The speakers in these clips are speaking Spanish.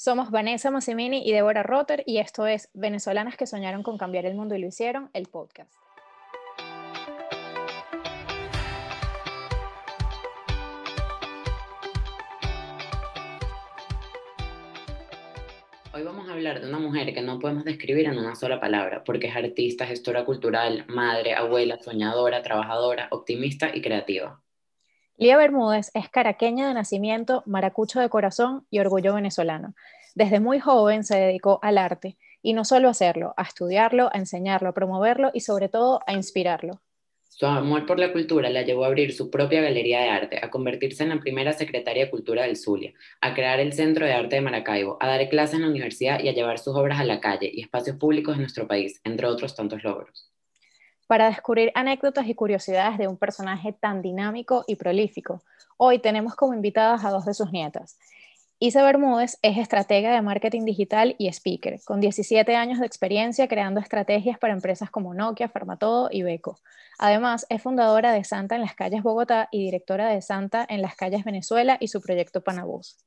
Somos Vanessa Massimini y Deborah Rotter y esto es Venezolanas que soñaron con cambiar el mundo y lo hicieron, el podcast. Hoy vamos a hablar de una mujer que no podemos describir en una sola palabra, porque es artista, gestora cultural, madre, abuela, soñadora, trabajadora, optimista y creativa. Lía Bermúdez es caraqueña de nacimiento, maracucho de corazón y orgullo venezolano. Desde muy joven se dedicó al arte y no solo a hacerlo, a estudiarlo, a enseñarlo, a promoverlo y sobre todo a inspirarlo. Su amor por la cultura la llevó a abrir su propia galería de arte, a convertirse en la primera secretaria de Cultura del Zulia, a crear el Centro de Arte de Maracaibo, a dar clases en la universidad y a llevar sus obras a la calle y espacios públicos de nuestro país, entre otros tantos logros para descubrir anécdotas y curiosidades de un personaje tan dinámico y prolífico. Hoy tenemos como invitadas a dos de sus nietas. Isa Bermúdez es estratega de marketing digital y speaker, con 17 años de experiencia creando estrategias para empresas como Nokia, Farmatodo y Beco. Además, es fundadora de Santa en las calles Bogotá y directora de Santa en las calles Venezuela y su proyecto Panabús.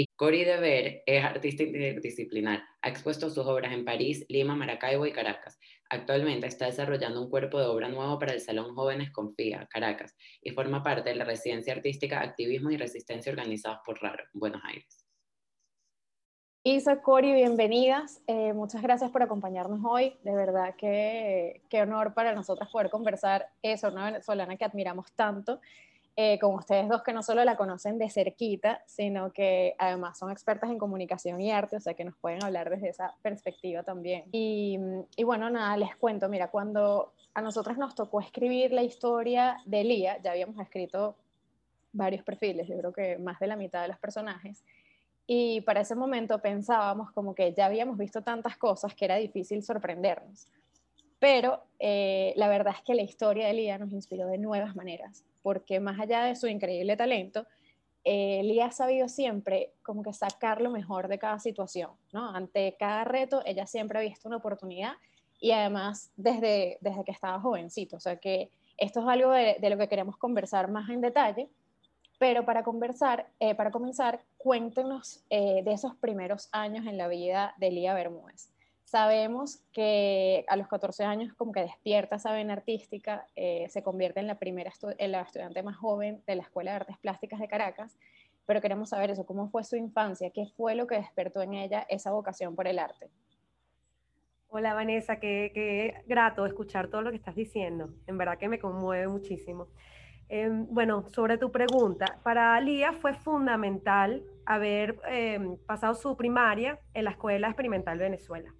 Y Cori Dever es artista interdisciplinar. Ha expuesto sus obras en París, Lima, Maracaibo y Caracas. Actualmente está desarrollando un cuerpo de obra nuevo para el Salón Jóvenes Confía, Caracas, y forma parte de la residencia artística Activismo y Resistencia organizados por RARO, Buenos Aires. Isa, Cori, bienvenidas. Eh, muchas gracias por acompañarnos hoy. De verdad que qué honor para nosotras poder conversar eso, una venezolana que admiramos tanto eh, con ustedes dos que no solo la conocen de cerquita, sino que además son expertas en comunicación y arte, o sea que nos pueden hablar desde esa perspectiva también. Y, y bueno, nada, les cuento, mira, cuando a nosotras nos tocó escribir la historia de Lía, ya habíamos escrito varios perfiles, yo creo que más de la mitad de los personajes, y para ese momento pensábamos como que ya habíamos visto tantas cosas que era difícil sorprendernos. Pero eh, la verdad es que la historia de Lía nos inspiró de nuevas maneras porque más allá de su increíble talento, eh, Lía ha sabido siempre como que sacar lo mejor de cada situación, ¿no? Ante cada reto, ella siempre ha visto una oportunidad y además desde, desde que estaba jovencito, o sea que esto es algo de, lo que queremos conversar más en detalle, pero para conversar, eh, para comenzar, cuéntenos eh, de esos primeros años en la vida de Lía Bermúdez. Sabemos que a los 14 años como que despierta esa vena artística, eh, se convierte en la primera estudiante más joven de la Escuela de Artes Plásticas de Caracas, pero queremos saber eso, cómo fue su infancia, qué fue lo que despertó en ella esa vocación por el arte. Hola Vanessa, qué, qué grato escuchar todo lo que estás diciendo, en verdad que me conmueve muchísimo. Em, bueno, sobre tu pregunta, para Lía fue fundamental haber em, pasado su primaria en la Escuela Experimental Venezuela.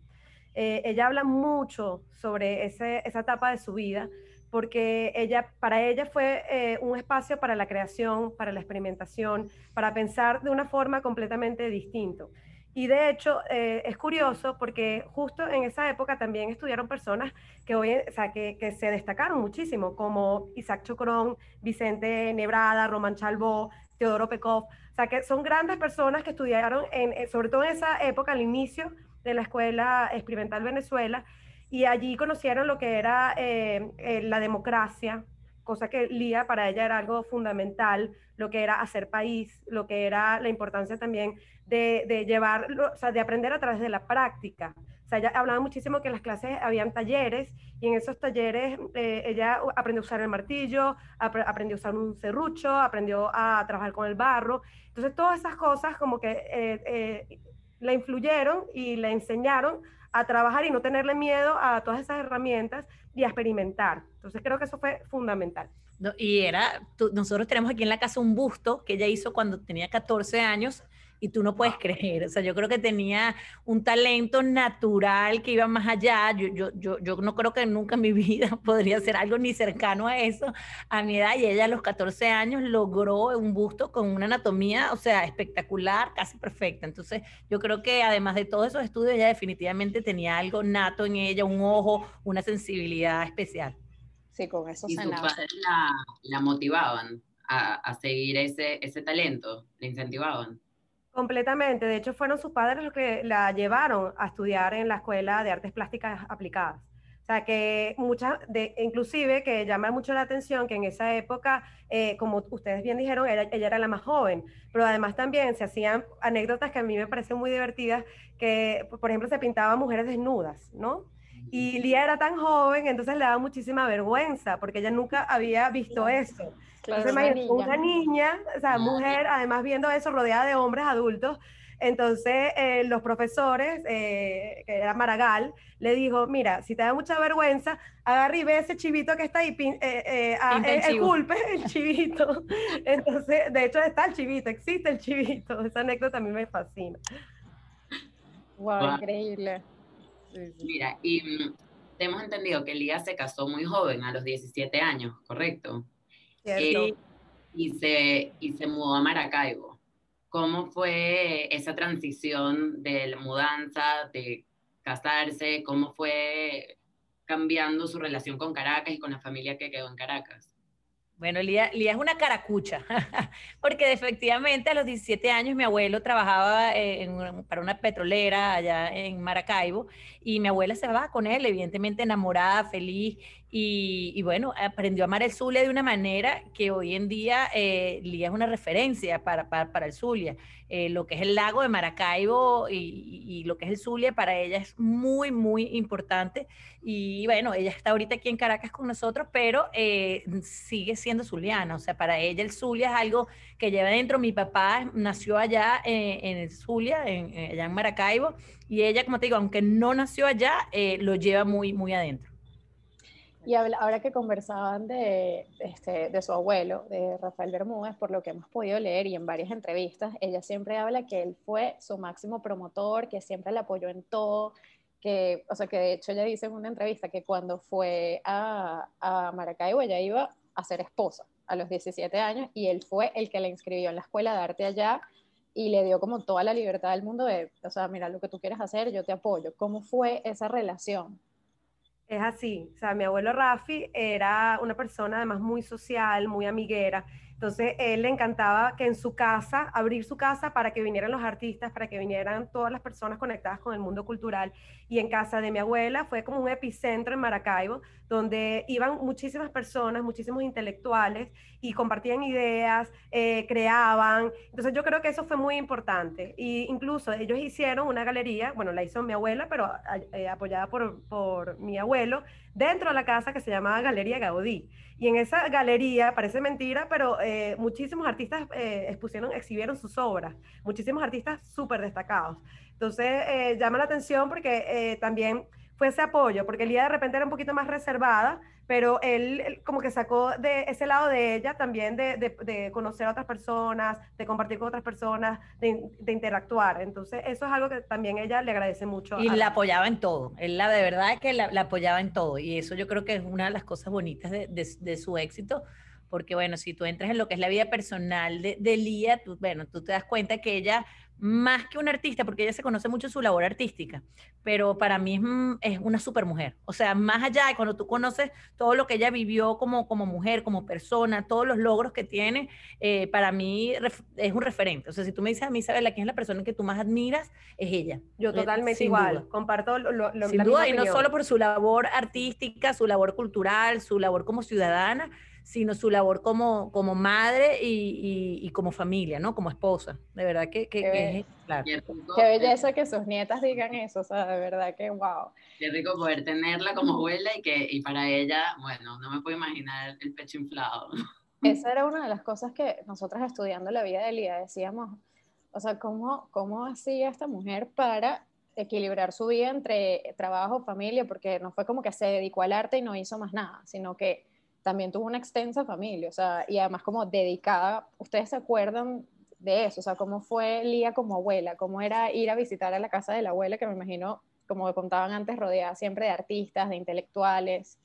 Eh, ella habla mucho sobre esa etapa de su vida, porque ella, para ella fue eh, un espacio para la creación, para la experimentación, para pensar de una forma completamente distinta. Y de hecho, eh, es curioso porque justo en esa época también estudiaron personas que, hoy, o sea, que, que, se destacaron muchísimo, como Isaac Chocrón, Vicente Nebrada, Román Chalbó, Teodoro Pekov. O sea, que son grandes personas que estudiaron, en, sobre todo en esa época, al inicio de la Escuela Experimental Venezuela, y allí conocieron lo que era eh, eh, la democracia, cosa que Lía para ella era algo fundamental, lo que era hacer país, lo que era la importancia también de, de llevar, o sea, de aprender a través de la práctica. O sea, ella hablaba muchísimo que en las clases habían talleres y en esos talleres eh, ella aprendió a usar el martillo, aprendió a usar un serrucho, aprendió a trabajar con el barro. Entonces, todas esas cosas como que la influyeron y la enseñaron a trabajar y no tenerle miedo a todas esas herramientas y a experimentar. Entonces creo que eso fue fundamental. y era, nosotros tenemos aquí en la casa un busto que ella hizo cuando tenía 14 años y tú no puedes creer. O sea, yo creo que tenía un talento natural que iba más allá. Yo, yo, yo, yo no creo que nunca en mi vida podría hacer algo ni cercano a eso a mi edad. Y ella a los 14 años logró un busto con una anatomía, o sea, espectacular, casi perfecta. Entonces, yo creo que además de todos esos estudios, ella definitivamente tenía algo nato en ella, un ojo, una sensibilidad especial. Sí, con eso y sus padres la, la motivaban a, a seguir ese, ese talento, le incentivaban. Completamente. De hecho, fueron sus padres los que la llevaron a estudiar en la Escuela de Artes Plásticas Aplicadas. O sea, que muchas, de, inclusive que llama mucho la atención que en esa época, eh, como ustedes bien dijeron, ella, ella, era la más joven, pero además también se hacían anécdotas que a mí me parecen muy divertidas, que por ejemplo se pintaban mujeres desnudas, ¿no? Y Lía era tan joven, entonces le daba muchísima vergüenza, porque ella nunca había visto eso. entonces, una niña. una niña, o sea, mujer, además viendo eso rodeada de hombres adultos, entonces, eh, los profesores, eh, que era Maragall, le dijo, mira, si te da mucha vergüenza, agarra y ve ese chivito que está ahí, eh, el, el, culpe, el chivito. Entonces, de hecho está el chivito, existe el chivito. Esa anécdota a mí me fascina. Wow, increíble. Mira, y mm, hemos entendido que Elías se casó muy joven, a los 17 años, ¿correcto? Cierto. y, se, y se mudó a Maracaibo. ¿Cómo fue esa transición de la mudanza, de casarse? ¿Cómo fue cambiando su relación con Caracas y con la familia que quedó en Caracas? Bueno, Lía, Lía, es una caracucha, porque efectivamente a los 17 años mi abuelo trabajaba eh, para una petrolera allá en Maracaibo y mi abuela se va con él, evidentemente enamorada, feliz, y, bueno, aprendió a amar el Zulia de una manera que hoy en día eh, Lía es una referencia para, para, el Zulia. Eh, lo que es el lago de Maracaibo y, lo que es el Zulia para ella es muy, muy importante. Y bueno, ella está ahorita aquí en Caracas con nosotros, pero eh, sigue siendo zuliana. O sea, para ella el Zulia es algo que lleva dentro. Mi papá nació allá en el Zulia, en, allá en Maracaibo, y ella, como te digo, aunque no nació allá, lo lleva muy, muy adentro. Y ahora que conversaban de, este, de su abuelo, de Rafael Bermúdez, por lo que hemos podido leer y en varias entrevistas, ella siempre habla que él fue su máximo promotor, que siempre le apoyó en todo, que, o sea, que de hecho ella dice en una entrevista que cuando fue a, a Maracaibo ella iba a ser esposa a los 17 años y él fue el que la inscribió en la escuela de arte allá y le dio como toda la libertad del mundo de, o sea, mira lo que tú quieres hacer, yo te apoyo. ¿Cómo fue esa relación? Es así, o sea, mi abuelo Rafi era una persona además muy social, muy amiguera, entonces, él le encantaba que en su casa, abrir su casa para que vinieran los artistas, para que vinieran todas las personas conectadas con el mundo cultural. Y en casa de mi abuela fue como un epicentro en Maracaibo, donde iban muchísimas personas, muchísimos intelectuales y compartían ideas, eh, creaban. Entonces, yo creo que eso fue muy importante. Y incluso ellos hicieron una galería, bueno, la hizo mi abuela, pero eh, apoyada por, por mi abuelo, dentro de la casa que se llamaba Galería Gaudí. Y en esa galería, parece mentira, pero eh, muchísimos artistas eh, expusieron, exhibieron sus obras, muchísimos artistas súper destacados. Entonces, eh, llama la atención porque también fue ese apoyo, porque Lía de repente era un poquito más reservada, pero él, como que sacó de ese lado de ella también de, conocer a otras personas, de compartir con otras personas, de, interactuar. Entonces, eso es algo que también ella le agradece mucho. Y la apoyaba en todo. Él la de verdad es que la, apoyaba en todo. Y eso yo creo que es una de las cosas bonitas de, su éxito. Porque bueno, si tú entras en lo que es la vida personal de, de Lía, tú, bueno, tú te das cuenta que ella más que una artista, porque ella se conoce mucho su labor artística, pero para mí es, una super mujer. O sea, más allá de cuando tú conoces todo lo que ella vivió como, como mujer, como persona, todos los logros que tiene, eh, para mí es un referente. O sea, si tú me dices a mí, Isabela, ¿quién es la persona que tú más admiras? Es ella. Yo totalmente igual, comparto lo, lo Sin duda, y no solo por su labor artística, su labor cultural, su labor como ciudadana, sino su labor como, como madre y, y, como familia, ¿no? Como esposa. De verdad que, que, que es claro. Qué belleza que sus nietas digan eso, o sea, de verdad que wow. Qué rico poder tenerla como abuela y que y para ella, bueno, no me puedo imaginar el pecho inflado. Esa era una de las cosas que nosotras estudiando la vida de Lía decíamos, o sea, ¿cómo, cómo hacía esta mujer para equilibrar su vida entre trabajo, familia? Porque no fue como que se dedicó al arte y no hizo más nada, sino que también tuvo una extensa familia, o sea, y además como dedicada, ¿ustedes se acuerdan de eso? O sea, ¿cómo fue Lía como abuela? ¿Cómo era ir a visitar a la casa de la abuela, que me imagino, como contaban antes, rodeada siempre de artistas, de intelectuales?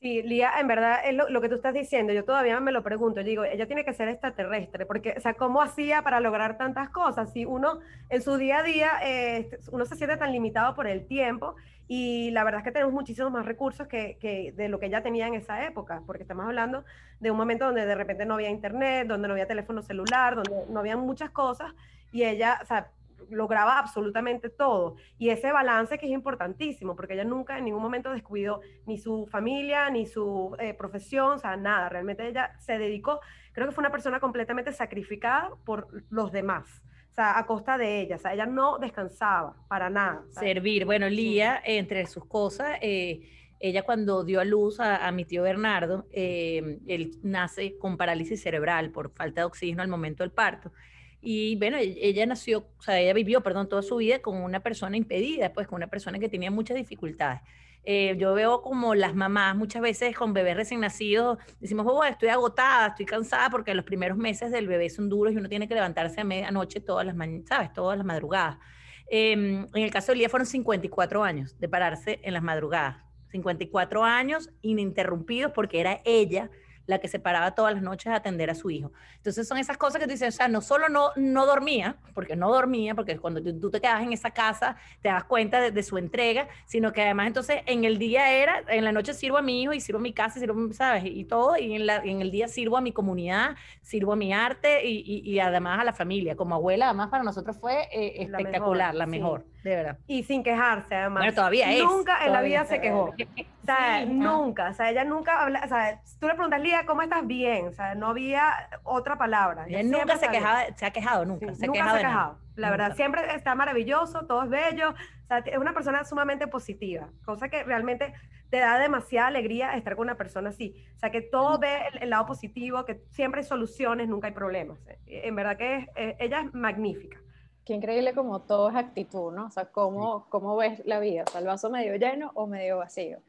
Sí, Lía, en verdad, es lo, que tú estás diciendo, yo todavía me lo pregunto, digo, ella tiene que ser extraterrestre, porque, o sea, ¿cómo hacía para lograr tantas cosas? Si uno en su día a día, eh, uno se siente tan limitado por el tiempo, y la verdad es que tenemos muchísimos más recursos que, que, de lo que ella tenía en esa época, porque estamos hablando de un momento donde de repente no había internet, donde no había teléfono celular, donde no había muchas cosas, y ella, o sea, lograba absolutamente todo. Y ese balance que es importantísimo, porque ella nunca en ningún momento descuidó ni su familia, ni su eh, profesión, o sea, nada. Realmente ella se dedicó, creo que fue una persona completamente sacrificada por los demás. O sea, a costa de ella, o sea, ella no descansaba para nada. Servir. Bueno, Lía, entre sus cosas, eh, ella cuando dio a luz a, mi tío Bernardo, eh, él nace con parálisis cerebral por falta de oxígeno al momento del parto. Y bueno, e, ella nació, o sea, ella vivió, perdón, toda su vida con una persona impedida, pues con una persona que tenía muchas dificultades. Eh, yo veo como las mamás muchas veces con bebés recién nacidos, decimos, oh, estoy agotada, estoy cansada porque los primeros meses del bebé son duros y uno tiene que levantarse a medianoche todas las ¿sabes? Todas las madrugadas. Em, en el caso de Lía fueron 54 años de pararse en las madrugadas. 54 años ininterrumpidos porque era ella la que se paraba todas las noches a atender a su hijo. Entonces son esas cosas que tú dices, o sea, no solo no, no dormía, porque no dormía, porque cuando tú, te quedas en esa casa te das cuenta de, su entrega, sino que además entonces en el día era, en la noche sirvo a mi hijo y sirvo a mi casa, sirvo, ¿sabes? Y todo, y en, la, en el día sirvo a mi comunidad, sirvo a mi arte y, y, además a la familia. Como abuela, además para nosotros fue eh, espectacular, la mejor, de verdad. Y sin quejarse, además. Bueno, todavía es. Nunca en la vida se quejó. O sea, nunca, o sea, ella nunca habla, o sea, tú le preguntas, Lía, ¿cómo estás? Bien, o sea, no había otra palabra. Ella nunca se, quejaba, se ha quejado, nunca. se nunca se ha quejado. La verdad, siempre está maravilloso, todo es bello, o sea, es una persona sumamente positiva, cosa que realmente te da demasiada alegría estar con una persona así. O sea, que todo ve el, lado positivo, que siempre hay soluciones, nunca hay problemas. En verdad que ella es magnífica. Qué increíble como todo es actitud, ¿no? O sea, cómo, cómo ves la vida, o sea, el vaso medio lleno o medio vacío.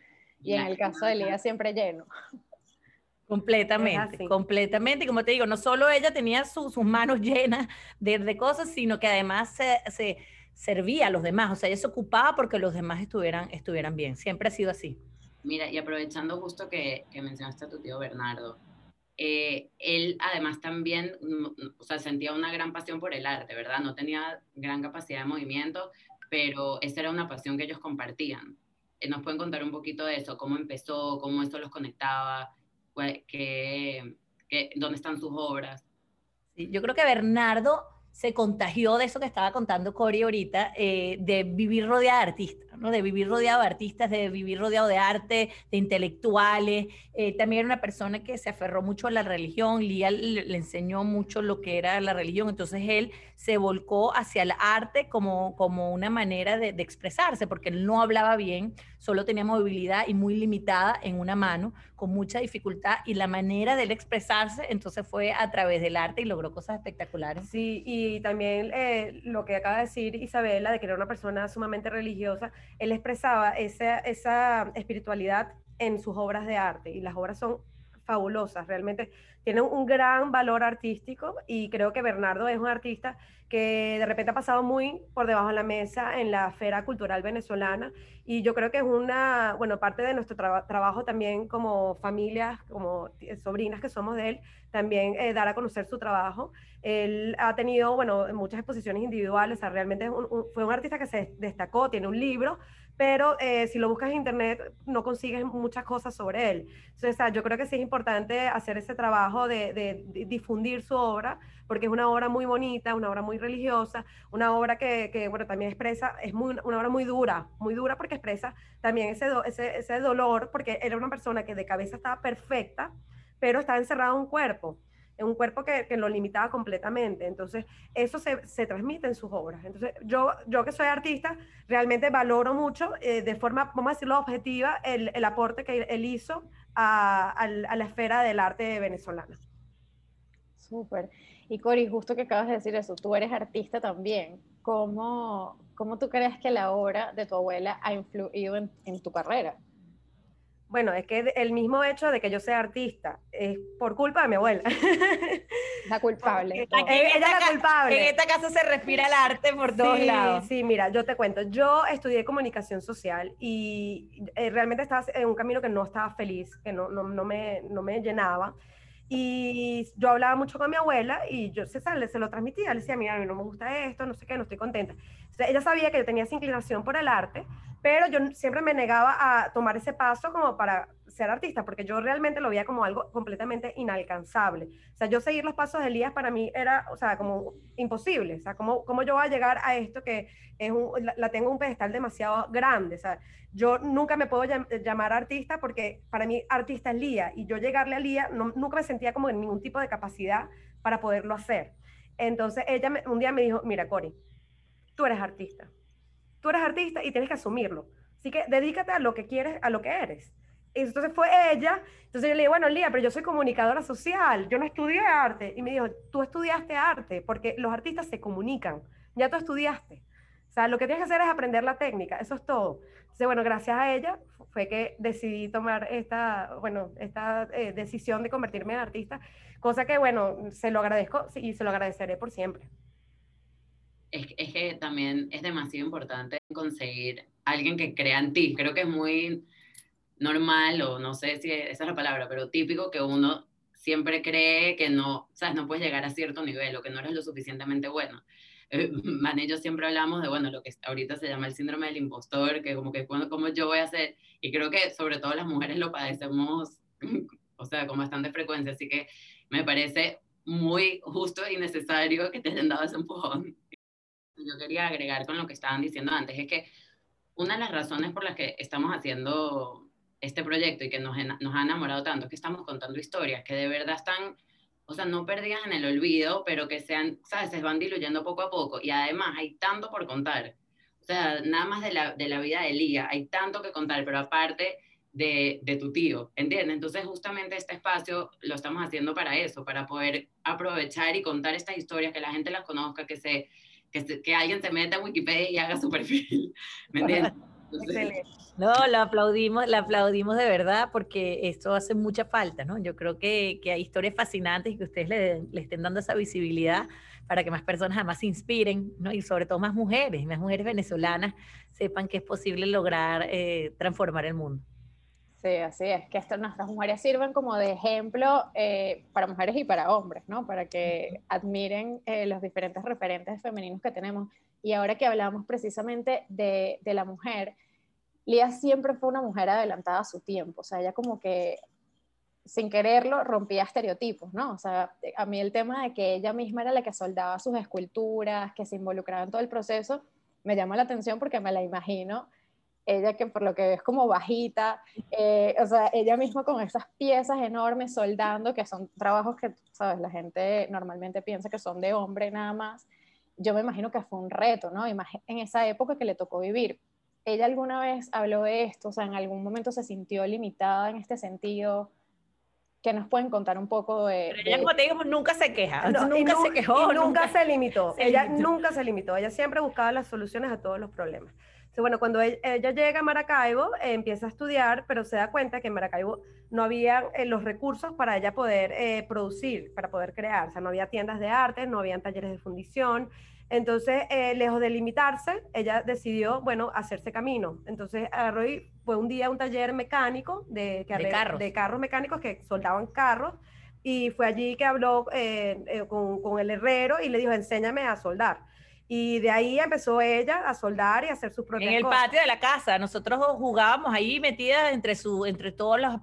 Y en el caso de Lía siempre lleno. Completamente, completamente. Y como te digo, no solo ella tenía sus manos llenas de, cosas, sino que además se, servía a los demás. O sea, ella se ocupaba porque los demás estuvieran, estuvieran bien. Siempre ha sido así. Mira, y aprovechando justo que, mencionaste a tu tío Bernardo, eh, él además también, o sea, sentía una gran pasión por el arte, ¿verdad? No tenía gran capacidad de movimiento, pero esa era una pasión que ellos compartían. Eh, ¿Nos pueden contar un poquito de eso? ¿Cómo empezó? ¿Cómo esto los conectaba? ¿Qué, dónde están sus obras? Sí, yo creo que Bernardo se contagió de eso que estaba contando Cori ahorita, eh, de vivir rodeado de artistas, de vivir rodeado de artistas, de vivir rodeado de arte, de intelectuales. Eh, también era una persona que se aferró mucho a la religión, Lía le, enseñó mucho lo que era la religión, entonces él se volcó hacia el arte como, como una manera de, de expresarse, porque él no hablaba bien, solo tenía movilidad y muy limitada en una mano, con mucha dificultad, y la manera de él expresarse entonces fue a través del arte y logró cosas espectaculares. Sí, y también eh, lo que acaba de decir Isabela, de que era una persona sumamente religiosa, él expresaba esa, esa espiritualidad en sus obras de arte, y las obras son fabulosas, realmente tienen un gran valor artístico y creo que Bernardo es un artista que de repente ha pasado muy por debajo de la mesa en la esfera cultural venezolana y yo creo que es una, bueno, parte de nuestro trabajo también como familias, como sobrinas que somos de él, también eh, dar a conocer su trabajo. Él ha tenido, bueno, muchas exposiciones individuales, o sea, realmente fue un artista que se destacó, tiene un libro, pero eh, si lo buscas en internet no consigues muchas cosas sobre él. Entonces, yo creo que sí es importante hacer ese trabajo de, difundir su obra, porque es una obra muy bonita, una obra muy religiosa, una obra que, bueno, también expresa, es muy, una obra muy dura, muy dura porque expresa también ese, ese, ese dolor, porque era una persona que de cabeza estaba perfecta, pero estaba encerrada en un cuerpo en un cuerpo que, que, lo limitaba completamente. Entonces, eso se, se, transmite en sus obras. Entonces, yo, yo que soy artista, realmente valoro mucho, eh, de forma, vamos a decirlo, objetiva, el, el aporte que él hizo a, a, la esfera del arte venezolano. Súper. Y Cori, justo que acabas de decir eso, tú eres artista también. ¿Cómo, cómo tú crees que la obra de tu abuela ha influido en tu carrera? Bueno, es que el mismo hecho de que yo sea artista es por culpa de mi abuela. La culpable. ella es la culpable. En esta casa se respira el arte por todos lados. Sí, mira, yo te cuento. Yo estudié comunicación social y eh, realmente estaba en un camino que no estaba feliz, que no, no, no, me, no me llenaba. Y yo hablaba mucho con mi abuela y yo se, se lo transmitía. Le decía, mira, a mí no me gusta esto, no sé qué, no estoy contenta. ella sabía que yo tenía esa inclinación por el arte, pero yo siempre me negaba a tomar ese paso como para ser artista, porque yo realmente lo veía como algo completamente inalcanzable. O sea, yo seguir los pasos de Elías para mí era, o sea, como imposible. O sea, ¿cómo, cómo yo voy a llegar a esto que es un, la, tengo un pedestal demasiado grande? O sea, yo nunca me puedo llamar artista porque para mí artista es Lía y yo llegarle a Lía nunca me sentía como en ningún tipo de capacidad para poderlo hacer. Entonces ella un día me dijo, mira, Cori, tú eres artista. Tú eres artista y tienes que asumirlo. Así que dedícate a lo que quieres, a lo que eres. Entonces fue ella. Entonces yo le dije, bueno, Lía, pero yo soy comunicadora social, yo no estudié arte. Y me dijo, tú estudiaste arte, porque los artistas se comunican. Ya tú estudiaste. O sea, lo que tienes que hacer es aprender la técnica, eso es todo. Entonces, bueno, gracias a ella fue que decidí tomar esta, bueno, esta eh, decisión de convertirme en artista, cosa que, bueno, se lo agradezco y se lo agradeceré por siempre. Es, es que también es demasiado importante conseguir alguien que crea en ti. Creo que es muy normal, o no sé si esa es la palabra, pero típico que uno siempre cree que no, sabes, no puedes llegar a cierto nivel o que no eres lo suficientemente bueno. Eh, Man y yo siempre hablamos de, bueno, lo que ahorita se llama el síndrome del impostor, que como que, cuando, ¿cómo yo voy a hacer? Y creo que sobre todo las mujeres lo padecemos, o sea, con bastante frecuencia, así que me parece muy justo y necesario que te hayan dado ese empujón. Yo quería agregar con lo que estaban diciendo antes, es que una de las razones por las que estamos haciendo este proyecto y que nos, nos ha enamorado tanto, que estamos contando historias que de verdad están, o sea, no perdidas en el olvido, pero que sean, ¿sabes? Se van diluyendo poco a poco. Y además hay tanto por contar. O sea, nada más de la, de la vida de Lía, hay tanto que contar, pero aparte de, de, tu tío, ¿entiendes? Entonces justamente este espacio lo estamos haciendo para eso, para poder aprovechar y contar estas historias, que la gente las conozca, que, se, que, que alguien se meta a Wikipedia y haga su perfil, ¿me entiendes? No, la aplaudimos, la aplaudimos de verdad porque esto hace mucha falta, ¿no? Yo creo que, que hay historias fascinantes y que ustedes le, le, estén dando esa visibilidad para que más personas además se inspiren, ¿no? Y sobre todo más mujeres, más mujeres venezolanas sepan que es posible lograr eh, transformar el mundo. Sí, así es, que esto, nuestras mujeres sirven como de ejemplo eh, para mujeres y para hombres, ¿no? Para que admiren eh, los diferentes referentes femeninos que tenemos. Y ahora que hablamos precisamente de, de la mujer, Lía siempre fue una mujer adelantada a su tiempo, o sea, ella como que sin quererlo rompía estereotipos, ¿no? O sea, a mí el tema de que ella misma era la que soldaba sus esculturas, que se involucraba en todo el proceso, me llama la atención porque me la imagino, ella que por lo que es como bajita, eh, o sea, ella misma con esas piezas enormes soldando, que son trabajos que, sabes, la gente normalmente piensa que son de hombre nada más, yo me imagino que fue un reto, ¿no? En esa época que le tocó vivir, ¿Ella alguna vez habló de esto? O sea, ¿en algún momento se sintió limitada en este sentido? ¿Qué nos pueden contar un poco de...? Pero ella, como te digo, nunca se queja, nunca se quejó. nunca, se limitó. ella nunca se limitó. Ella siempre buscaba las soluciones a todos los problemas. Bueno, cuando ella, llega a Maracaibo, eh, empieza a estudiar, pero se da cuenta que en Maracaibo no había eh, los recursos para ella poder eh, producir, para poder crear. O sea, no había tiendas de arte, no habían talleres de fundición. Entonces, lejos de limitarse, ella decidió, bueno, hacerse camino. Entonces, agarró y fue un día a un taller mecánico de, de, carros. de carros mecánicos que soldaban carros y fue allí que habló eh, eh, con, con, el herrero y le dijo, enséñame a soldar. Y de ahí empezó ella a soldar y a hacer sus propias En el patio de la casa, nosotros jugábamos ahí metidas entre, su, entre todas las,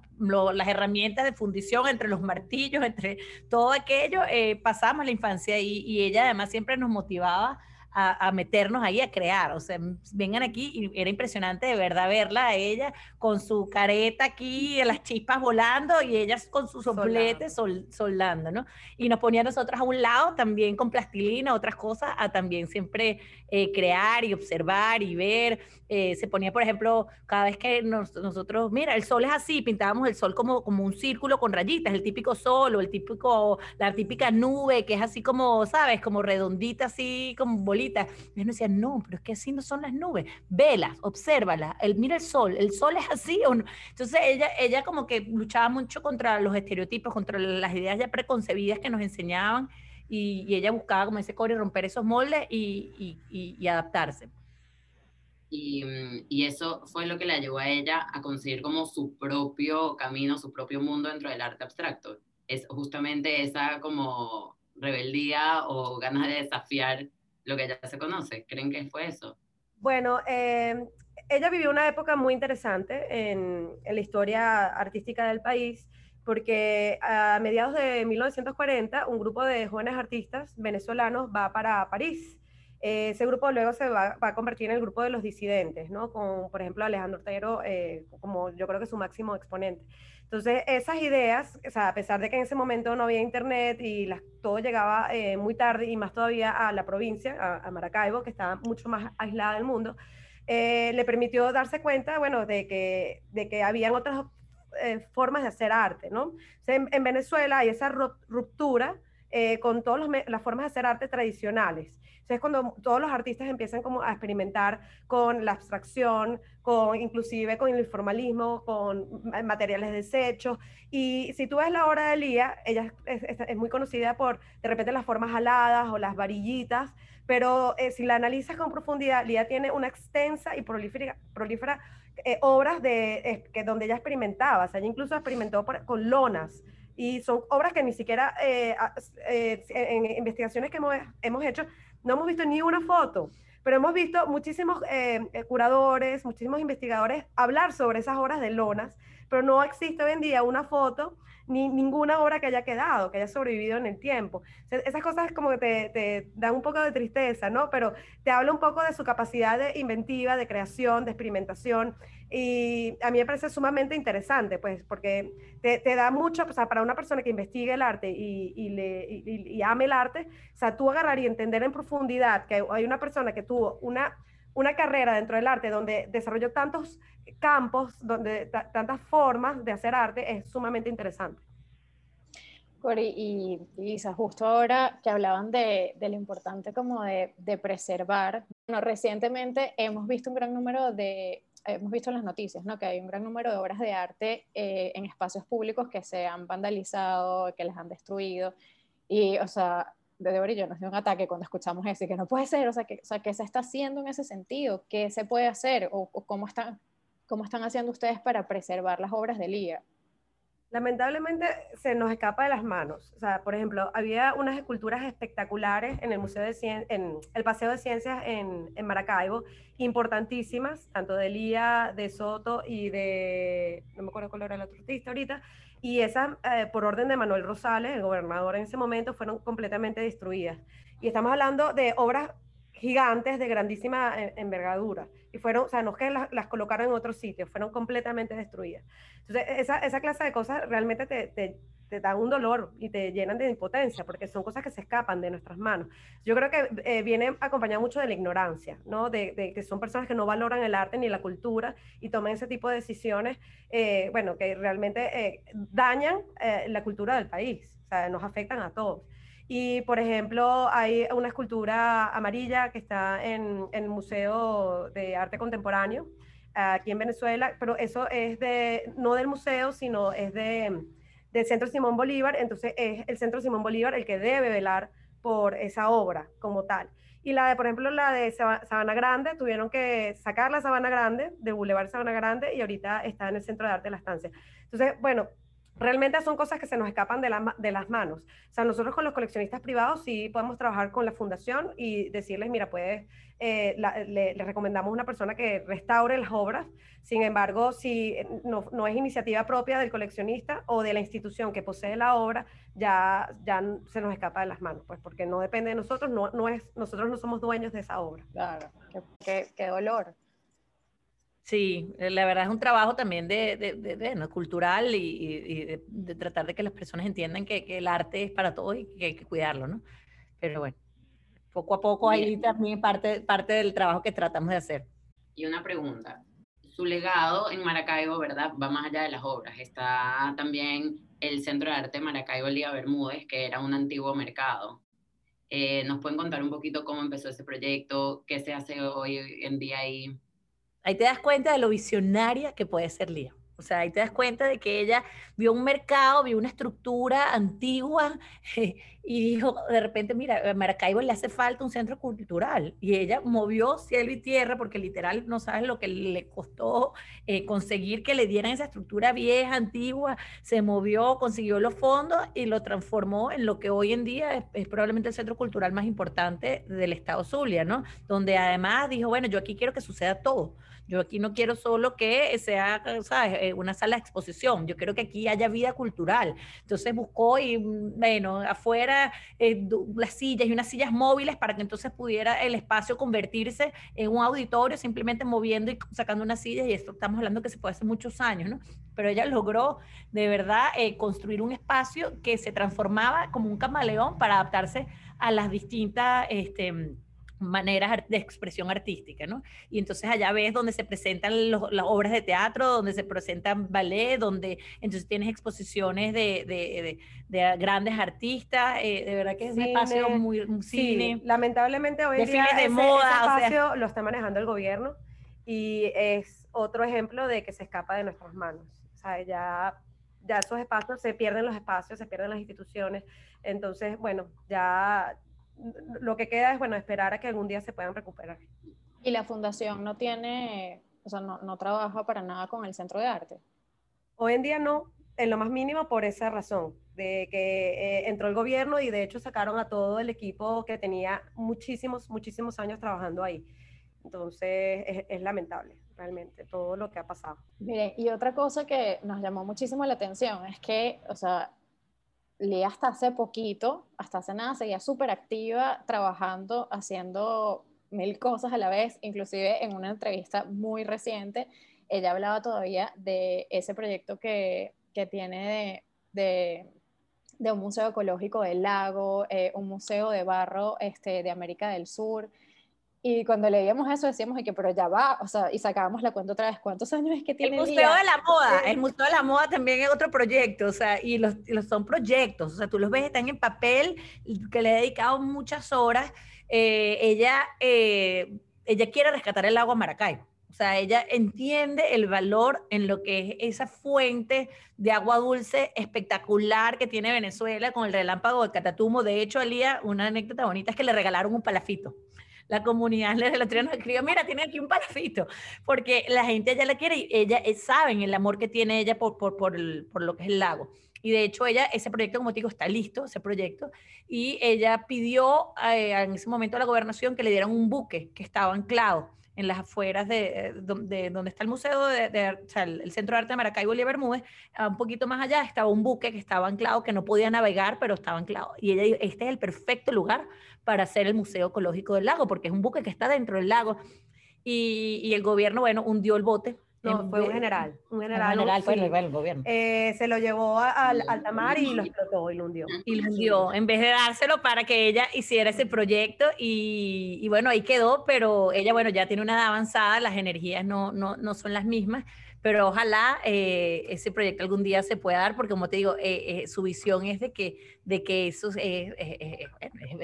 las herramientas de fundición, entre los martillos, entre todo aquello, eh, pasamos la infancia y, y ella además siempre nos motivaba a, meternos ahí a crear. O sea, vengan aquí y era impresionante de verdad verla a ella con su careta aquí, las chispas volando y ellas con sus sopletes soldando, ¿no? Y nos ponía a nosotras a un lado también con plastilina, otras cosas, a también siempre eh, crear y observar y ver. Eh, se ponía, por ejemplo, cada vez que nosotros, mira, el sol es así, pintábamos el sol como, como un círculo con rayitas, el típico sol o el típico, la típica nube que es así como, ¿sabes? Como redondita, así como bolita. Y uno decía, no, pero es que así no son las nubes. Velas, obsérvalas, el, mira el sol, el sol es así o no. Entonces ella, ella como que luchaba mucho contra los estereotipos, contra las ideas ya preconcebidas que nos enseñaban y, ella buscaba, como dice Cory, romper esos moldes y, y, y adaptarse. Mm, y, eso fue lo que la llevó a ella a conseguir como su propio camino, su propio mundo dentro del arte abstracto. Es justamente esa como rebeldía o ganas de desafiar lo que ya se conoce. ¿Creen que fue eso? Bueno, eh, ella vivió una época muy interesante en, la historia artística del país porque a mediados de 1940 un grupo de jóvenes artistas venezolanos va para París. ese grupo luego se va, a convertir en el grupo de los disidentes, ¿no? Con, por ejemplo, Alejandro Otero eh, como yo creo que su máximo exponente. Entonces, esas ideas, o sea, a pesar de que en ese momento no había internet y las, todo llegaba eh, muy tarde y más todavía a la provincia, a, Maracaibo, que estaba mucho más aislada del mundo, eh, le permitió darse cuenta, bueno, de que, de que habían otras eh, formas de hacer arte, ¿no? en, Venezuela hay esa ruptura eh, con todas las formas de hacer arte tradicionales. Es cuando todos los artistas empiezan como a experimentar con la abstracción, con inclusive con el informalismo, con materiales desechos. Y si tú ves la obra de Lía, ella es, muy conocida por de repente las formas aladas o las varillitas, pero eh, si la analizas con profundidad, Lía tiene una extensa y prolífera, prolífera eh, obras de, que donde ella experimentaba, o sea, ella incluso experimentó con lonas, y son obras que ni siquiera eh, eh, en investigaciones que hemos, hemos, hecho no hemos visto ni una foto, pero hemos visto muchísimos curadores, muchísimos investigadores hablar sobre esas obras de lonas, pero no existe hoy en día una foto ni ninguna obra que haya quedado, que haya sobrevivido en el tiempo. esas cosas como que te, te, dan un poco de tristeza, ¿no? Pero te habla un poco de su capacidad de inventiva, de creación, de experimentación. Y a mí me parece sumamente interesante, pues, porque te, da mucho, o sea, para una persona que investigue el arte y, y le, y, ame el arte, o sea, tú agarrar y entender en profundidad que hay una persona que tuvo una una carrera dentro del arte donde desarrolló tantos campos, donde tantas formas de hacer arte, es sumamente interesante. Cori y Lisa, justo ahora que hablaban de, de lo importante como de, de, preservar, bueno, recientemente hemos visto un gran número de, hemos visto en las noticias, ¿no? Que hay un gran número de obras de arte eh, en espacios públicos que se han vandalizado, que les han destruido, y, o sea, de Deborah y yo nos dio un ataque cuando escuchamos eso y que no puede ser, o sea, que, o sea, ¿qué se está haciendo en ese sentido? ¿Qué se puede hacer? ¿O, cómo, están, cómo están haciendo ustedes para preservar las obras de Lía? Lamentablemente se nos escapa de las manos. O sea, por ejemplo, había unas esculturas espectaculares en el Museo de Cien en el Paseo de Ciencias en, en, Maracaibo, importantísimas, tanto de Lía, de Soto y de, no me acuerdo cuál era el otro artista ahorita, y esas, eh, por orden de Manuel Rosales, el gobernador en ese momento, fueron completamente destruidas. Y estamos hablando de obras gigantes de grandísima eh, envergadura. Y fueron, o sea, no es que las, colocaron en otros sitios, fueron completamente destruidas. Entonces, esa, esa clase de cosas realmente te, te, te, dan un dolor y te llenan de impotencia, porque son cosas que se escapan de nuestras manos. Yo creo que eh, viene acompañado mucho de la ignorancia, ¿no? De, de, que son personas que no valoran el arte ni la cultura y toman ese tipo de decisiones, eh, bueno, que realmente dañan la cultura del país, o sea, nos afectan a todos. Y, por ejemplo, hay una escultura amarilla que está en, el Museo de Arte Contemporáneo, aquí en Venezuela, pero eso es de, no del museo, sino es de, del Centro Simón Bolívar, entonces es el Centro Simón Bolívar el que debe velar por esa obra como tal. Y la de, por ejemplo, la de Sabana Grande, tuvieron que sacar la Sabana Grande, de Boulevard Sabana Grande, y ahorita está en el Centro de Arte de la Estancia. Entonces, bueno, realmente son cosas que se nos escapan de, las manos. O sea, nosotros con los coleccionistas privados sí podemos trabajar con la fundación y decirles, mira, puedes, eh, le, recomendamos a una persona que restaure las obras. Sin embargo, si no, no, es iniciativa propia del coleccionista o de la institución que posee la obra, ya, ya se nos escapa de las manos, pues porque no depende de nosotros, no, no es, nosotros no somos dueños de esa obra. Claro, qué, qué dolor. Sí, eh, la verdad es un trabajo también de, de, cultural y, de, tratar de que las personas entiendan que, el arte es para todos y que hay que cuidarlo, ¿no? Pero bueno, poco a poco ahí también parte, parte del trabajo que tratamos de hacer. Y una pregunta, su legado en Maracaibo, ¿verdad? Va más allá de las obras. Está también el Centro de Arte Maracaibo Liga Bermúdez, que era un antiguo mercado. Eh, ¿Nos pueden contar un poquito cómo empezó ese proyecto? ¿Qué se hace hoy en día ahí? Ahí te das cuenta de lo visionaria que puede ser Lía. O sea, ahí te das cuenta de que ella vio un mercado, vio una estructura antigua y dijo de repente, mira, a Maracaibo le hace falta un centro cultural. Y ella movió cielo y tierra porque literal no sabes lo que le costó eh, conseguir que le dieran esa estructura vieja, antigua, se movió, consiguió los fondos y lo transformó en lo que hoy en día es, probablemente el centro cultural más importante del estado Zulia, ¿no? Donde además dijo, bueno, yo aquí quiero que suceda todo. Yo aquí no quiero solo que sea. Eh, una sala de exposición, yo quiero que aquí haya vida cultural. Entonces buscó y, mm, bueno, afuera eh, las sillas y unas sillas móviles para que entonces pudiera el espacio convertirse en un auditorio simplemente moviendo y sacando unas sillas y esto estamos hablando que se puede hace muchos años, ¿no? Pero ella logró de verdad eh, construir un espacio que se transformaba como un camaleón para adaptarse a las distintas... Este, maneras de expresión artística, ¿no? Y entonces allá ves donde se presentan las obras de teatro, donde se presentan ballet, donde entonces tienes exposiciones de, de, de, grandes artistas, eh, de verdad que es un espacio muy un cine. Lamentablemente hoy en día de moda, espacio lo está manejando el gobierno y es otro ejemplo de que se escapa de nuestras manos. O sea, ya, ya esos espacios, se pierden los espacios, se pierden las instituciones, entonces, bueno, ya lo que queda es, bueno, esperar a que algún día se puedan recuperar. ¿Y la fundación no tiene, o sea, no, no trabaja para nada con el centro de arte? Hoy en día no, en lo más mínimo por esa razón, de que eh, entró el gobierno y de hecho sacaron a todo el equipo que tenía muchísimos, muchísimos años trabajando ahí. Entonces es, es lamentable realmente todo lo que ha pasado. Mire, y otra cosa que nos llamó muchísimo la atención es que, o sea, Lía hasta hace poquito, hasta hace nada, seguía súper activa, trabajando, haciendo mil cosas a la vez, inclusive en una entrevista muy reciente, ella hablaba todavía de ese proyecto que, que tiene de, de, un museo ecológico del lago, eh, un museo de barro este, de América del Sur, y cuando leíamos eso decíamos que, pero ya va, o sea, y sacábamos la cuenta otra vez, ¿cuántos años es que tiene? El Museo de la Moda, el Museo de la Moda también es otro proyecto, o sea, y los, los son proyectos, o sea, tú los ves, están en papel, que le he dedicado muchas horas. Eh, ella, eh, ella quiere rescatar el agua Maracay. O sea, ella entiende el valor en lo que es esa fuente de agua dulce espectacular que tiene Venezuela con el relámpago de Catatumo. De hecho, Alía, una anécdota bonita es que le regalaron un palafito la comunidad la nos escribió, mira, tiene aquí un palafito, porque la gente ya la quiere y ella eh, saben el amor que tiene ella por, por, por, por lo que es el lago. Y de hecho ella, ese proyecto, como te digo, está listo, ese proyecto, y ella pidió eh, en ese momento a la gobernación que le dieran un buque que estaba anclado en las afueras de, de, donde está el museo, de, el, Centro de Arte de Maracaibo y Bermúdez, un poquito más allá estaba un buque que estaba anclado, que no podía navegar, pero estaba anclado. Y ella dijo, este es el perfecto lugar para hacer el Museo Ecológico del Lago, porque es un buque que está dentro del lago. Y el gobierno, bueno, hundió el bote no, fue un general. Un general, general fue el gobierno. Eh, se lo llevó al alta y lo explotó y lo hundió. Y lo hundió, en vez de dárselo para que ella hiciera ese proyecto. Y, y, bueno, ahí quedó, pero ella, bueno, ya tiene una edad avanzada, las energías no, no, no son las mismas pero ojalá eh, ese proyecto algún día se pueda dar, porque como te digo, eh, eh, su visión es de que, de que eso es,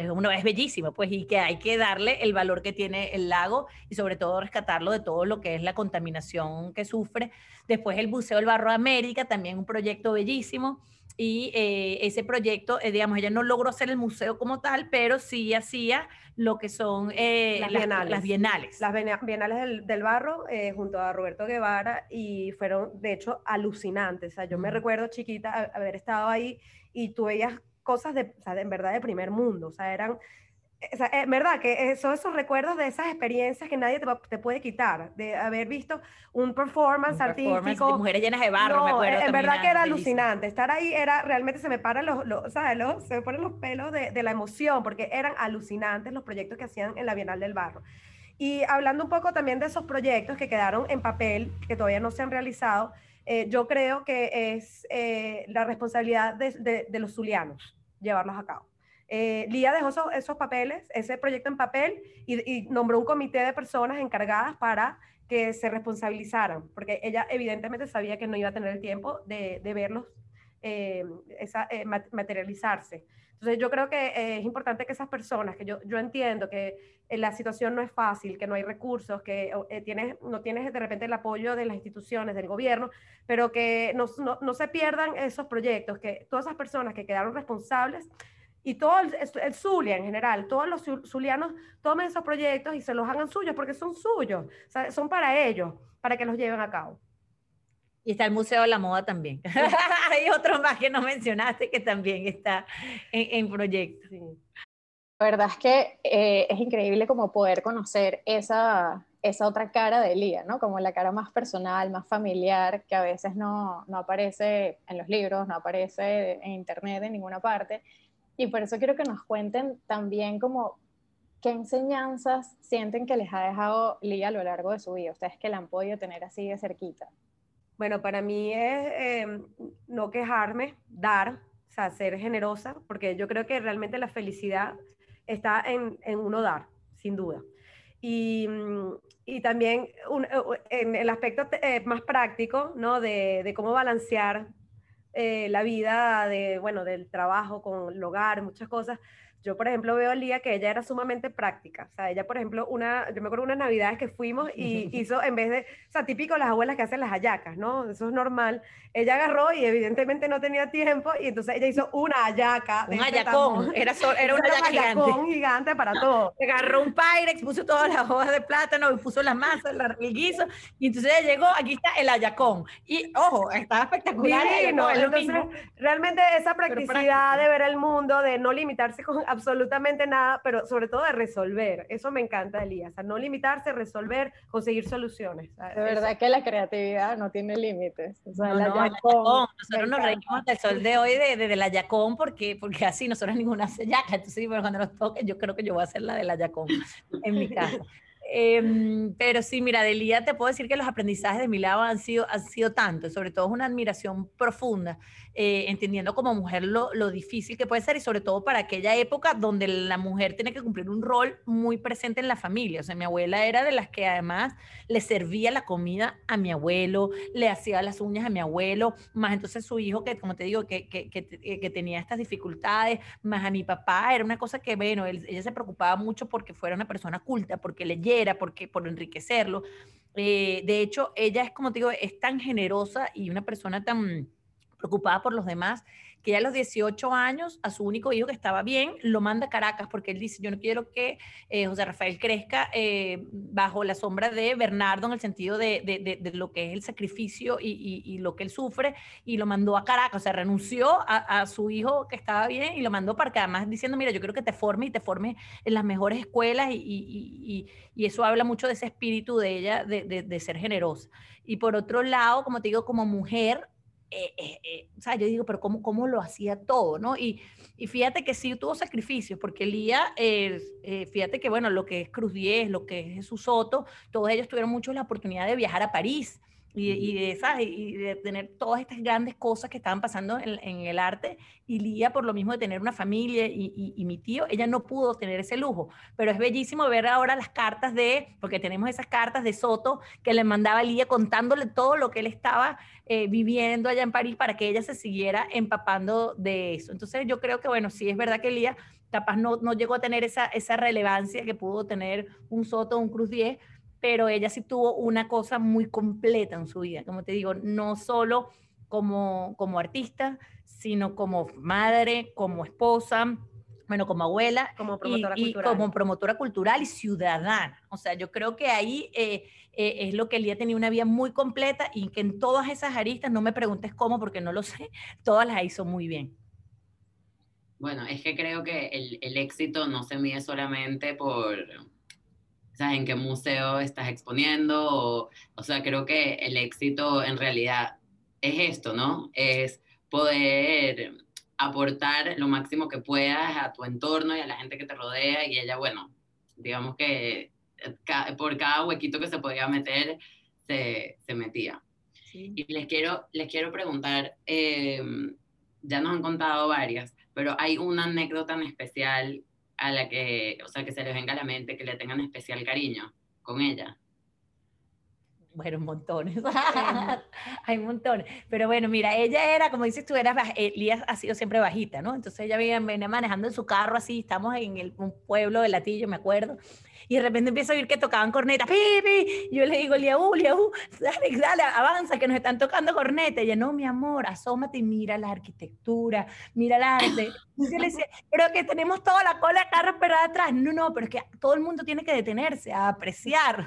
uno, es bellísimo, pues, y que hay que darle el valor que tiene el lago y sobre todo rescatarlo de todo lo que es la contaminación que sufre. Después el Buceo del Barro América, también un proyecto bellísimo y eh, ese proyecto, eh, digamos, ella no logró hacer el museo como tal, pero sí hacía lo que son eh, las, bienales. las, bienales. Las bienales del, barro junto a Roberto Guevara y fueron, de hecho, alucinantes. O sea, yo me recuerdo chiquita haber estado ahí y tú veías cosas de, o sea, de, en verdad de primer mundo, o sea, eran es eh, verdad que son esos recuerdos de esas experiencias que nadie te, puede quitar, de haber visto un performance artístico. mujeres llenas de barro, me acuerdo. En verdad que era alucinante. Estar ahí era, realmente se me paran los, los, ¿sabes? se me ponen los pelos de, de, la emoción, porque eran alucinantes los proyectos que hacían en la Bienal del Barro. Y hablando un poco también de esos proyectos que quedaron en papel, que todavía no se han realizado, eh, yo creo que es eh, la responsabilidad de, de los zulianos llevarlos a cabo. Eh, Lía dejó esos, papeles, ese proyecto en papel y, nombró un comité de personas encargadas para que se responsabilizaran, porque ella evidentemente sabía que no iba a tener el tiempo de, verlos eh, eh, materializarse. Entonces yo creo que es importante que esas personas, que yo, entiendo que la situación no es fácil, que no hay recursos, que tienes, no tienes de repente el apoyo de las instituciones, del gobierno, pero que no, no se pierdan esos proyectos, que todas esas personas que quedaron responsables y todo el, el, Zulia en general, todos los zulianos tomen esos proyectos y se los hagan suyos porque son suyos, o sea, son para ellos, para que los lleven a cabo. Y está el Museo de la Moda también. Hay otro más que no mencionaste que también está en, en proyecto. La verdad es que eh, es increíble como poder conocer esa, esa otra cara de Elía, ¿no? Como la cara más personal, más familiar, que a veces no, no aparece en los libros, no aparece en internet, en ninguna parte. Y por eso quiero que nos cuenten también como qué enseñanzas sienten que les ha dejado Lía a lo largo de su vida, ustedes que la han podido tener así de cerquita. Bueno, para mí es em, no quejarme, dar, o sea, ser generosa, porque yo creo que realmente la felicidad está en, en uno dar, sin duda. Y, y también eh, en el aspecto eh, más práctico, ¿no? De, de cómo balancear eh, la vida de, bueno, del trabajo con el hogar, muchas cosas. Yo, por ejemplo, veo a Lía que ella era sumamente práctica. O sea, ella, por ejemplo, una, yo me acuerdo unas navidades que fuimos y hizo, en vez de, o sea, típico las abuelas que hacen las hallacas, ¿no? Eso es normal. Ella agarró y evidentemente no tenía tiempo y entonces ella hizo una hallaca. Un hallacón, era, era una hallaca gigante. gigante para todo. Agarró un Pyrex, puso todas las hojas de plátano, y puso las masas, el guiso, y entonces ella llegó, aquí está el hallacón. Y, ojo, estaba espectacular. Divino, entonces, realmente esa practicidad de ver el mundo, de no limitarse con absolutamente nada, pero sobre todo de resolver. Eso me encanta, Elías. no limitarse, resolver, conseguir soluciones. De verdad que la creatividad no tiene límites. O sea, la yacón, Nosotros nos reímos del sol de hoy de, de, la yacón porque, porque así nosotros ninguna hace yaca. Entonces, bueno, cuando nos toque, yo creo que yo voy a hacer la de la yacón en mi casa. Em, pero sí, mira, de Lía te puedo decir que los aprendizajes de mi lado han sido, han sido tanto, sobre todo es una admiración profunda, eh, entendiendo como mujer lo, lo, difícil que puede ser y sobre todo para aquella época donde la mujer tiene que cumplir un rol muy presente en la familia. O sea, mi abuela era de las que además le servía la comida a mi abuelo, le hacía las uñas a mi abuelo, más entonces su hijo que, como te digo, que, que, que tenía estas dificultades, más a mi papá, era una cosa que, bueno, ella se preocupaba mucho porque fuera una persona culta, porque leyera porque, por enriquecerlo. Eh, de hecho, ella es, como te digo, es tan generosa y una persona tan preocupada por los demás que ya a los 18 años, a su único hijo que estaba bien, lo manda a Caracas porque él dice, yo no quiero que eh, José Rafael crezca eh, bajo la sombra de Bernardo en el sentido de, de, de, lo que es el sacrificio y, y, lo que él sufre, y lo mandó a Caracas, o sea, renunció a, su hijo que estaba bien y lo mandó para que además diciendo, mira, yo quiero que te forme y te forme en las mejores escuelas y, y eso habla mucho de ese espíritu de ella, de ser generosa. Y por otro lado, como te digo, como mujer, eh, eh, eh, o sea, yo digo, pero ¿cómo, cómo lo hacía todo, no? Y, y fíjate que sí tuvo sacrificios, porque Lía, fíjate que, bueno, lo que es Cruz 10, lo que es Jesús Soto, todos ellos tuvieron mucho la oportunidad de viajar a París, y, y, de, y de tener todas estas grandes cosas que estaban pasando en, en el arte. Y Lía, por lo mismo de tener una familia y, y, mi tío, ella no pudo tener ese lujo. Pero es bellísimo ver ahora las cartas de, porque tenemos esas cartas de Soto que le mandaba Lía contándole todo lo que él estaba eh, viviendo allá en París para que ella se siguiera empapando de eso. Entonces yo creo que, bueno, sí es verdad que Lía capaz no, no llegó a tener esa, esa relevancia que pudo tener un Soto un Cruz 10, pero ella sí tuvo una cosa muy completa en su vida, como te digo, no solo como, como artista, sino como madre, como esposa, bueno, como abuela como promotora, y, cultural. como promotora cultural y ciudadana. O sea, yo creo que ahí eh, eh, es lo que Elía tenía una vida muy completa y que en todas esas aristas, no me preguntes cómo porque no lo sé, todas las hizo muy bien. Bueno, es que creo que el, el éxito no se mide solamente por, sea, en qué museo estás exponiendo, o, o sea, creo que el éxito en realidad es esto, ¿no? Es poder aportar lo máximo que puedas a tu entorno y a la gente que te rodea y ella, bueno, digamos que por cada huequito que se podía meter, se, se metía. Sí. Y les quiero, les quiero preguntar, eh, ya nos han contado varias, pero hay una anécdota en especial a la que, o sea, que se les venga a la mente, que le tengan especial cariño con ella? Bueno, montones. Hay montones. Pero bueno, mira, ella era, como dices tú, era, Elías ha sido siempre bajita, ¿no? Entonces ella venía, manejando en su carro así, estamos en el, un pueblo de Latillo, me acuerdo, y de repente empiezo a oír que tocaban corneta, ¡Pipi! yo le digo, Liaú, Liaú, dale, dale, avanza, que nos están tocando corneta. Y ella, no, mi amor, asómate y mira la arquitectura, mira el arte. Y yo le decía, pero que tenemos toda la cola de carro esperada atrás. No, no, pero es que todo el mundo tiene que detenerse a apreciar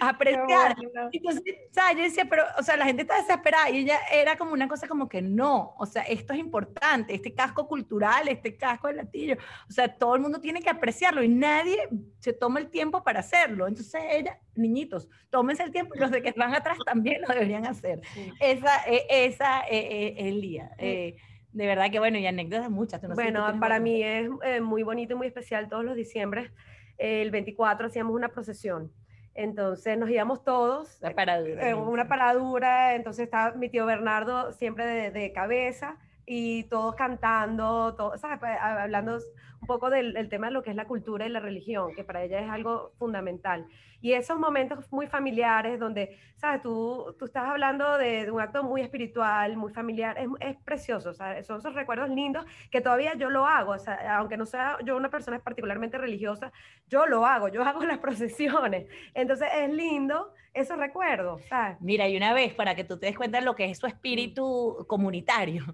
apreciar. Entonces, ¿sabes? Yo decía, pero, o sea, la gente está desesperada y ella era como una cosa como que no, o sea, esto es importante, este casco cultural, este casco de latillo, o sea, todo el mundo tiene que apreciarlo y nadie se toma el tiempo para hacerlo. Entonces, ella, niñitos, tómense el tiempo y los de que van atrás también lo deberían hacer. Esa, e, esa e, e, es el día. Eh, de verdad que bueno, y anécdotas muchas. bueno, para mí es eh, muy bonito y muy especial todos los diciembre. el 24 hacíamos una procesión entonces nos íbamos todos. Una paradura. Una paradura. Entonces estaba mi tío Bernardo siempre de, de cabeza y todos cantando, todo, ¿sabes? Pues, hablando un poco del, tema de lo que es la cultura y la religión, que para ella es algo fundamental. Y esos momentos muy familiares donde, ¿sabes? Tú, tú estás hablando de, un acto muy espiritual, muy familiar, es, es precioso, sea, Son esos recuerdos lindos que todavía yo lo hago, o sea, aunque no sea yo una persona particularmente religiosa, yo lo hago, yo hago las procesiones. Entonces es lindo esos recuerdos, ¿sabes? Mira, y una vez, para que tú te des cuenta de lo que es su espíritu comunitario,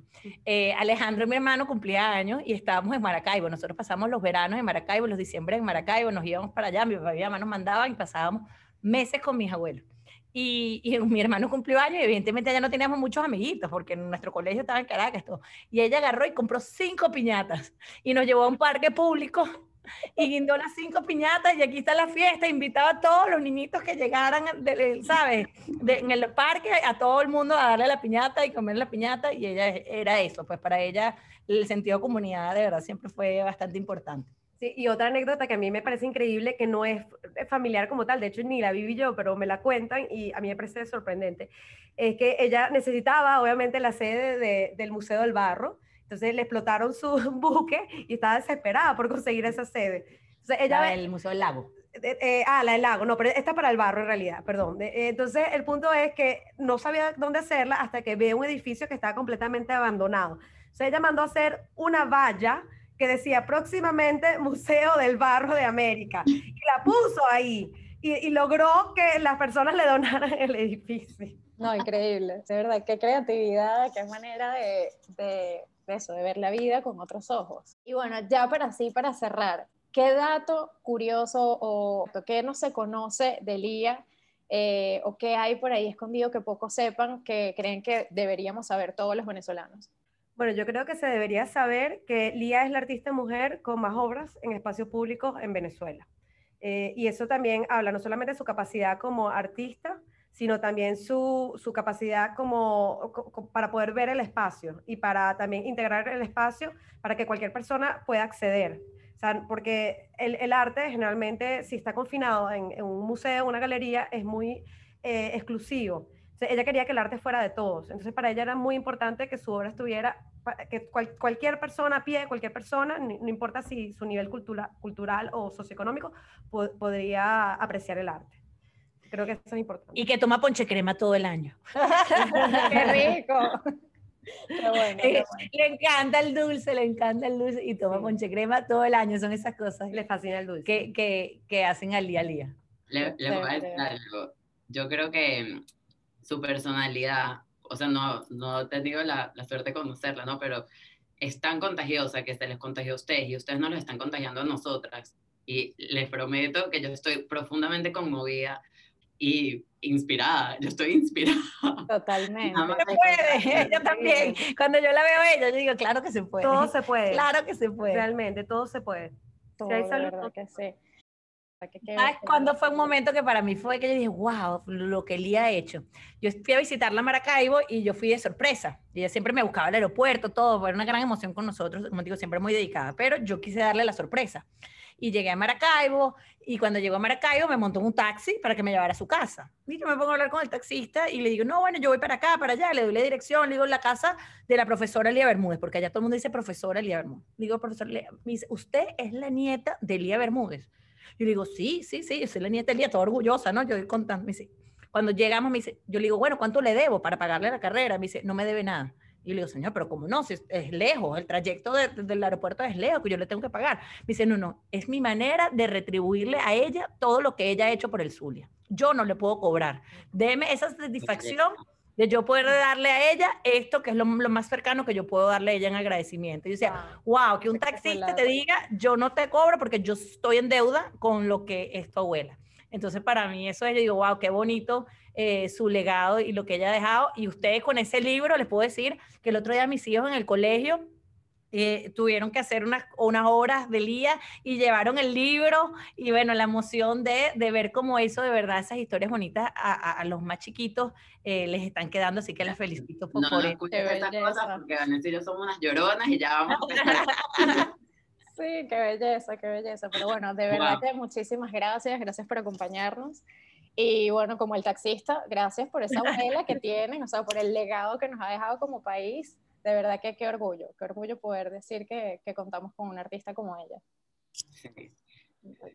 eh, Alejandro, mi hermano, cumplía años y estábamos en Maracaibo. Nosotros pasamos los veranos en Maracaibo, los diciembre en Maracaibo, nos íbamos para allá, mi papá y mi mamá nos mandaban y pasábamos meses con mis abuelos. Y, mi hermano cumplió años y evidentemente allá no teníamos muchos amiguitos porque en nuestro colegio estaba en Caracas. Todo. Y ella agarró y compró cinco piñatas y nos llevó a un parque público y guindó las cinco piñatas y aquí está la fiesta, invitaba a todos los niñitos que llegaran, ¿sabes? en el parque, a todo el mundo a darle la piñata y comer la piñata y ella era eso, pues para ella el sentido de comunidad de verdad siempre fue bastante importante. Sí, y otra anécdota que a mí me parece increíble, que no es familiar como tal, de hecho ni la viví yo, pero me la cuentan y a mí me parece sorprendente, es que ella necesitaba obviamente la sede del Museo del Barro, entonces le explotaron su buque y estaba desesperada por conseguir esa sede. Entonces, ella la del Museo del Lago. Eh, ah, la del lago, no, pero esta para el barro en realidad, perdón. entonces, el punto es que no sabía dónde hacerla hasta que ve un edificio que estaba completamente abandonado. Entonces, ella mandó a hacer una valla que decía próximamente Museo del Barro de América y la puso ahí y, logró que las personas le donaran el edificio. No, increíble, de verdad, qué creatividad, qué manera de eso, de ver la vida con otros ojos. Y bueno, ya para así, para cerrar, ¿qué dato curioso o qué no se conoce de Lía eh, o qué hay por ahí escondido que pocos sepan que creen que deberíamos saber todos los venezolanos? Bueno, yo creo que se debería saber que Lía es la artista mujer con más obras en espacios públicos en Venezuela. Eh, y eso también habla no solamente de su capacidad como artista, sino también su, capacidad como, para poder ver el espacio y para también integrar el espacio para que cualquier persona pueda acceder. porque el, arte generalmente, si está confinado en, un museo, una galería, es muy eh, exclusivo. ella quería que el arte fuera de todos. Entonces, para ella era muy importante que su obra estuviera, que cualquier persona a pie, cualquier persona, no importa si su nivel cultural o socioeconómico, podría apreciar el arte. Creo que eso es importante. Y que toma ponche crema todo el año. ¡Qué rico! Le encanta el dulce, le encanta el dulce y toma ponche crema todo el año. Son esas cosas. Le fascina el dulce. Que, que, que hacen al día a día. Le, voy a decir algo. Yo creo que su personalidad, o sea, no, no he tenido la, la, suerte de conocerla, ¿no? Pero es tan contagiosa que se les contagió a ustedes y ustedes no les están contagiando a nosotras. Y les prometo que yo estoy profundamente conmovida y inspirada, yo estoy inspirada. Totalmente. Se puede, yo también. Cuando yo la veo a ella, yo digo, claro que se puede. Todo se puede. Claro que se puede. Realmente, todo se puede. Todo, si hay salud, que sí. ¿Sabes cuándo fue un momento que para mí fue que yo dije, wow, lo que Lía ha hecho? Yo fui a visitarla a Maracaibo y yo fui de sorpresa. Ella siempre me buscaba al aeropuerto, todo, fue una gran emoción con nosotros, como digo, siempre muy dedicada, pero yo quise darle la sorpresa y llegué a Maracaibo y cuando llegó a Maracaibo me montó un taxi para que me llevara a su casa. Y yo me pongo a hablar con el taxista y le digo, no, bueno, yo voy para acá, para allá, le doy la dirección, le digo la casa de la profesora Lía Bermúdez, porque allá todo el mundo dice profesora Lía Bermúdez. Le digo, profesor Lía, me dice, ¿usted es la nieta de Lía Bermúdez? Yo le digo, sí, sí, sí, yo soy la nieta de Lía, toda orgullosa, ¿no? Yo voy contando, me dice, Cuando llegamos, me dice, yo le digo, bueno, ¿cuánto le debo para pagarle la carrera? Me dice, no me debe nada. Y le digo, señor, pero ¿cómo no? Si es, lejos, el trayecto del aeropuerto es lejos, que yo le tengo que pagar. Me dice, no, no, es mi manera de retribuirle a ella todo lo que ella ha hecho por el Zulia. Yo no le puedo cobrar. Deme esa satisfacción de yo poder darle a ella esto que es lo, más cercano que yo puedo darle a ella en agradecimiento. Y yo decía, wow, que un taxista te diga, yo no te cobro porque yo estoy en deuda con lo que es tu abuela. Entonces, para mí eso es, yo digo, wow, qué bonito eh, su legado y lo que ella ha dejado. Y ustedes con ese libro, les puedo decir que el otro día mis hijos en el colegio eh, tuvieron que hacer unas, unas horas de día y llevaron el libro y bueno, la emoción de, de ver cómo eso de verdad, esas historias bonitas a, a, los más chiquitos eh, les están quedando, así que las felicito por, no, por no eso. estas cosas porque Vanessa y yo somos unas lloronas y ya vamos a Sí, qué belleza, qué belleza. Pero bueno, de verdad que muchísimas gracias, gracias por acompañarnos. Y bueno, como el taxista, gracias por esa abuela que tienen, o sea, por el legado que nos ha dejado como país. De verdad que qué orgullo, qué orgullo poder decir que, que contamos con una artista como ella.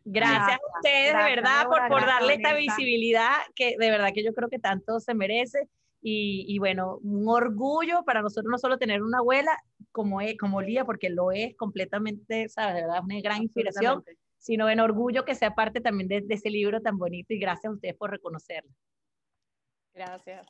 Gracias a ustedes, de verdad, por, por darle esta visibilidad que de verdad que yo creo que tanto se merece. Y, y, bueno, un orgullo para nosotros no solo tener una abuela como, es, como Lía, porque lo es completamente, ¿sabes? De verdad, es una gran inspiración, sino en orgullo que sea parte también de, ese libro tan bonito y gracias a ustedes por reconocerlo. Gracias.